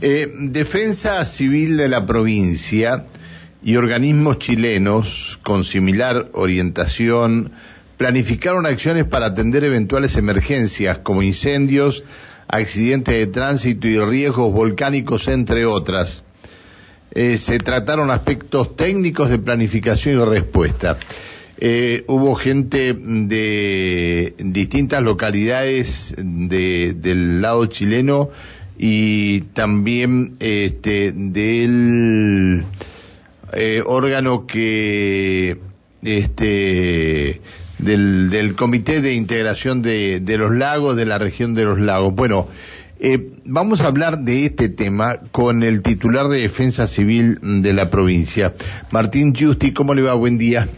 Eh, Defensa Civil de la provincia y organismos chilenos con similar orientación planificaron acciones para atender eventuales emergencias como incendios, accidentes de tránsito y riesgos volcánicos, entre otras. Eh, se trataron aspectos técnicos de planificación y respuesta. Eh, hubo gente de distintas localidades del lado chileno y también este, del eh, órgano que este del, del Comité de Integración de, de, los Lagos, de la región de los lagos. Bueno, eh, vamos a hablar de este tema con el titular de Defensa Civil de la provincia, Martín Giusti. ¿Cómo le va? Buen día.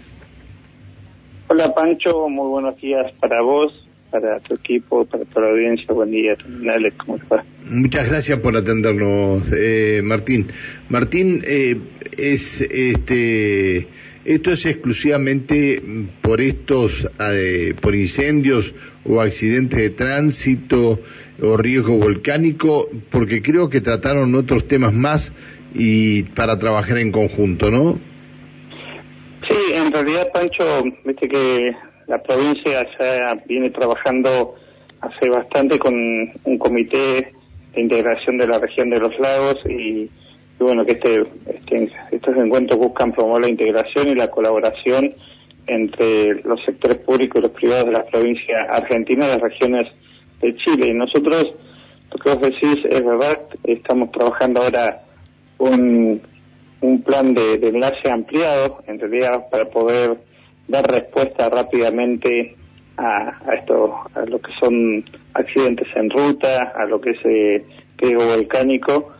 Hola Pancho, muy buenos días para vos, para tu equipo, para toda la audiencia. Buen día, Alex, ¿cómo estás? Muchas gracias por atendernos, eh, Martín. Martín, eh, es este esto es exclusivamente por estos, eh, por incendios o accidentes de tránsito o riesgo volcánico, porque creo que trataron otros temas más y para trabajar en conjunto, ¿no? Sí, en realidad, Pancho, viste que la provincia ya viene trabajando hace bastante con un comité de integración de la región de los lagos y y bueno, que este, este, estos encuentros buscan promover la integración y la colaboración entre los sectores públicos y los privados de la provincia argentina las regiones de Chile. Y nosotros, lo que vos decís es verdad, estamos trabajando ahora un, un plan de, enlace ampliado, en realidad, para poder dar respuesta rápidamente a, a esto, a lo que son accidentes en ruta, a lo que es eh, volcánico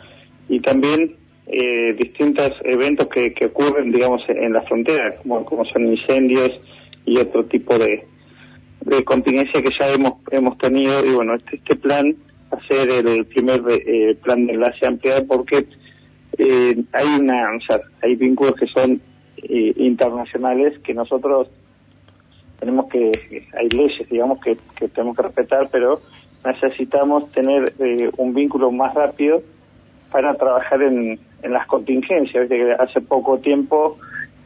y también eh, distintos eventos que, que, ocurren, digamos, en la frontera, como, son incendios y otro tipo de, de contingencia que ya hemos hemos tenido. Y bueno, este, este plan a ser el primer eh, plan de enlace ampliado porque eh, hay una, o sea, hay vínculos que son eh, internacionales que nosotros tenemos que, hay leyes, digamos, que, que tenemos que respetar, pero necesitamos tener eh, un vínculo más rápido para trabajar en, en las contingencias. que hace poco tiempo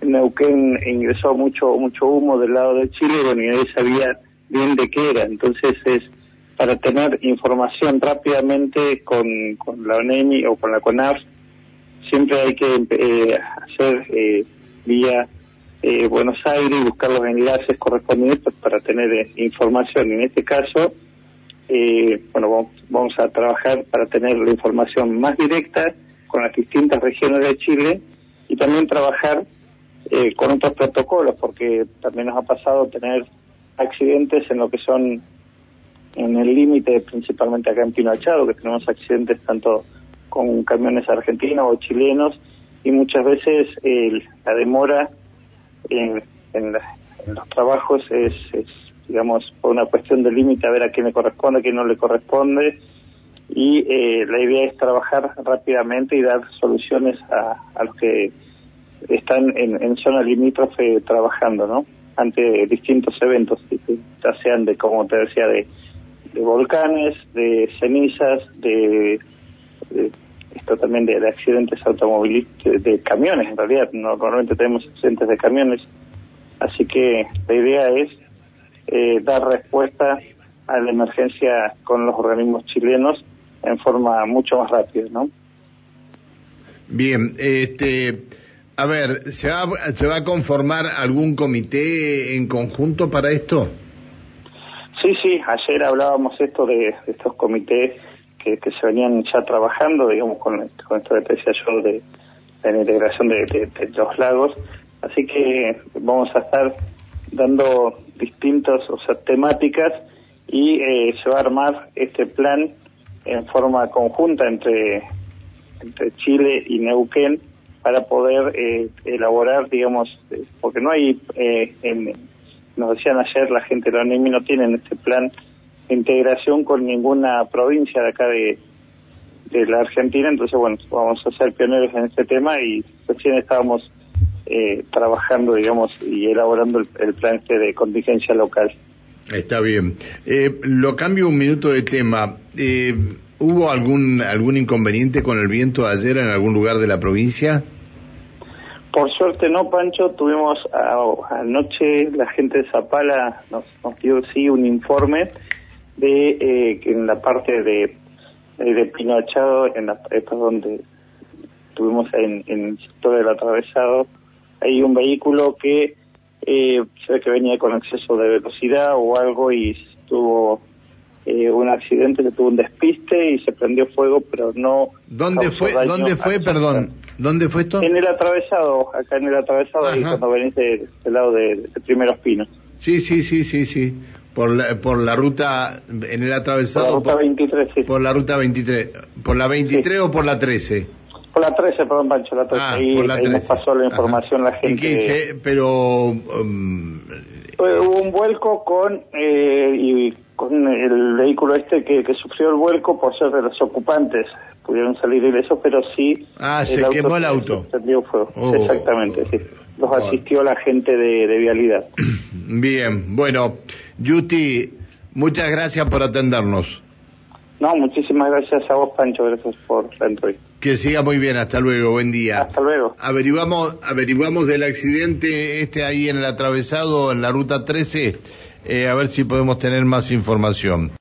Neuquén ingresó mucho mucho humo del lado de Chile bueno, y nadie sabía bien de qué era. Entonces es para tener información rápidamente con, con la ONEMI o con la CONAF, siempre hay que eh, hacer eh, vía eh, Buenos Aires y buscar los enlaces correspondientes para tener eh, información. En este caso, eh, bueno, vamos, a trabajar para tener la información más directa con las distintas regiones de Chile y también trabajar eh, con otros protocolos, porque también nos ha pasado tener accidentes en lo que son en el límite, principalmente acá en Pinochado, que tenemos accidentes tanto con camiones argentinos o chilenos, y muchas veces la demora en, en, los trabajos es digamos, por una cuestión de límite, a ver a quién le corresponde, a quién no le corresponde. Y eh, la idea es trabajar rápidamente y dar soluciones a, a los que están en, en zona limítrofe trabajando, ¿no? Ante distintos eventos, ya sean de, como te decía, de, de volcanes, de cenizas, de, esto también de, accidentes automovilísticos, de, camiones en realidad, normalmente tenemos accidentes de camiones, así que la idea es eh, dar respuesta a la emergencia con los organismos chilenos en forma mucho más rápida, ¿no? Bien, este, a ver, ¿se va, ¿se va a conformar algún comité en conjunto para esto? Sí, sí, ayer hablábamos esto de, estos comités que, se venían ya trabajando, digamos, con, con esto que decía yo de, la integración de, de, los lagos, así que vamos a estar dando distintas o sea, temáticas y eh, se va a armar este plan en forma conjunta entre, entre Chile y Neuquén para poder eh, elaborar, digamos, eh, porque no hay, en, nos decían ayer la gente de la ONEMI no tienen este plan integración con ninguna provincia de acá de, de la Argentina, entonces bueno, vamos a ser pioneros en este tema y recién estábamos eh, trabajando, digamos, y elaborando el, plan este de contingencia local. Está bien. Eh, lo cambio un minuto de tema. Eh, ¿Hubo algún, algún inconveniente con el viento ayer en algún lugar de la provincia? Por suerte no, Pancho, tuvimos anoche la gente de Zapala nos, nos dio sí un informe de eh, que en la parte de, de Pinochado, en la donde tuvimos en, en, el sector del atravesado, hay un vehículo que eh, se ve que venía con exceso de velocidad o algo y tuvo eh, un accidente que tuvo un despiste y se prendió fuego, pero no. ¿Dónde fue? ¿Dónde fue? Perdón. ¿Dónde fue esto? En el atravesado, acá en el atravesado, ahí cuando venís del lado de, de, Primeros Pinos. Sí, sí, sí, sí, sí. Por la, por la ruta, en el atravesado. Por la ruta 23, sí. Por la ruta 23. ¿Por la 23 o por la 13? Por la 13, perdón, Pancho, la 13. Ah, ahí, por la 13. ahí nos pasó la información la gente. ¿Y qué dice? Pero. Um, Hubo un vuelco con. Eh, y con el vehículo este que, que, sufrió el vuelco por ser de los ocupantes. Pudieron salir ilesos, pero sí. Ah, se quemó el auto. Se fuego. Oh, Exactamente, sí. Los asistió la gente de, de Vialidad. Bien, bueno, Yuti, muchas gracias por atendernos. No, muchísimas gracias a vos, Pancho, gracias por la entrevista. Que siga muy bien, hasta luego, buen día. Hasta luego. Averiguamos, averiguamos del accidente este ahí en el atravesado, en la ruta 13 eh, a ver si podemos tener más información.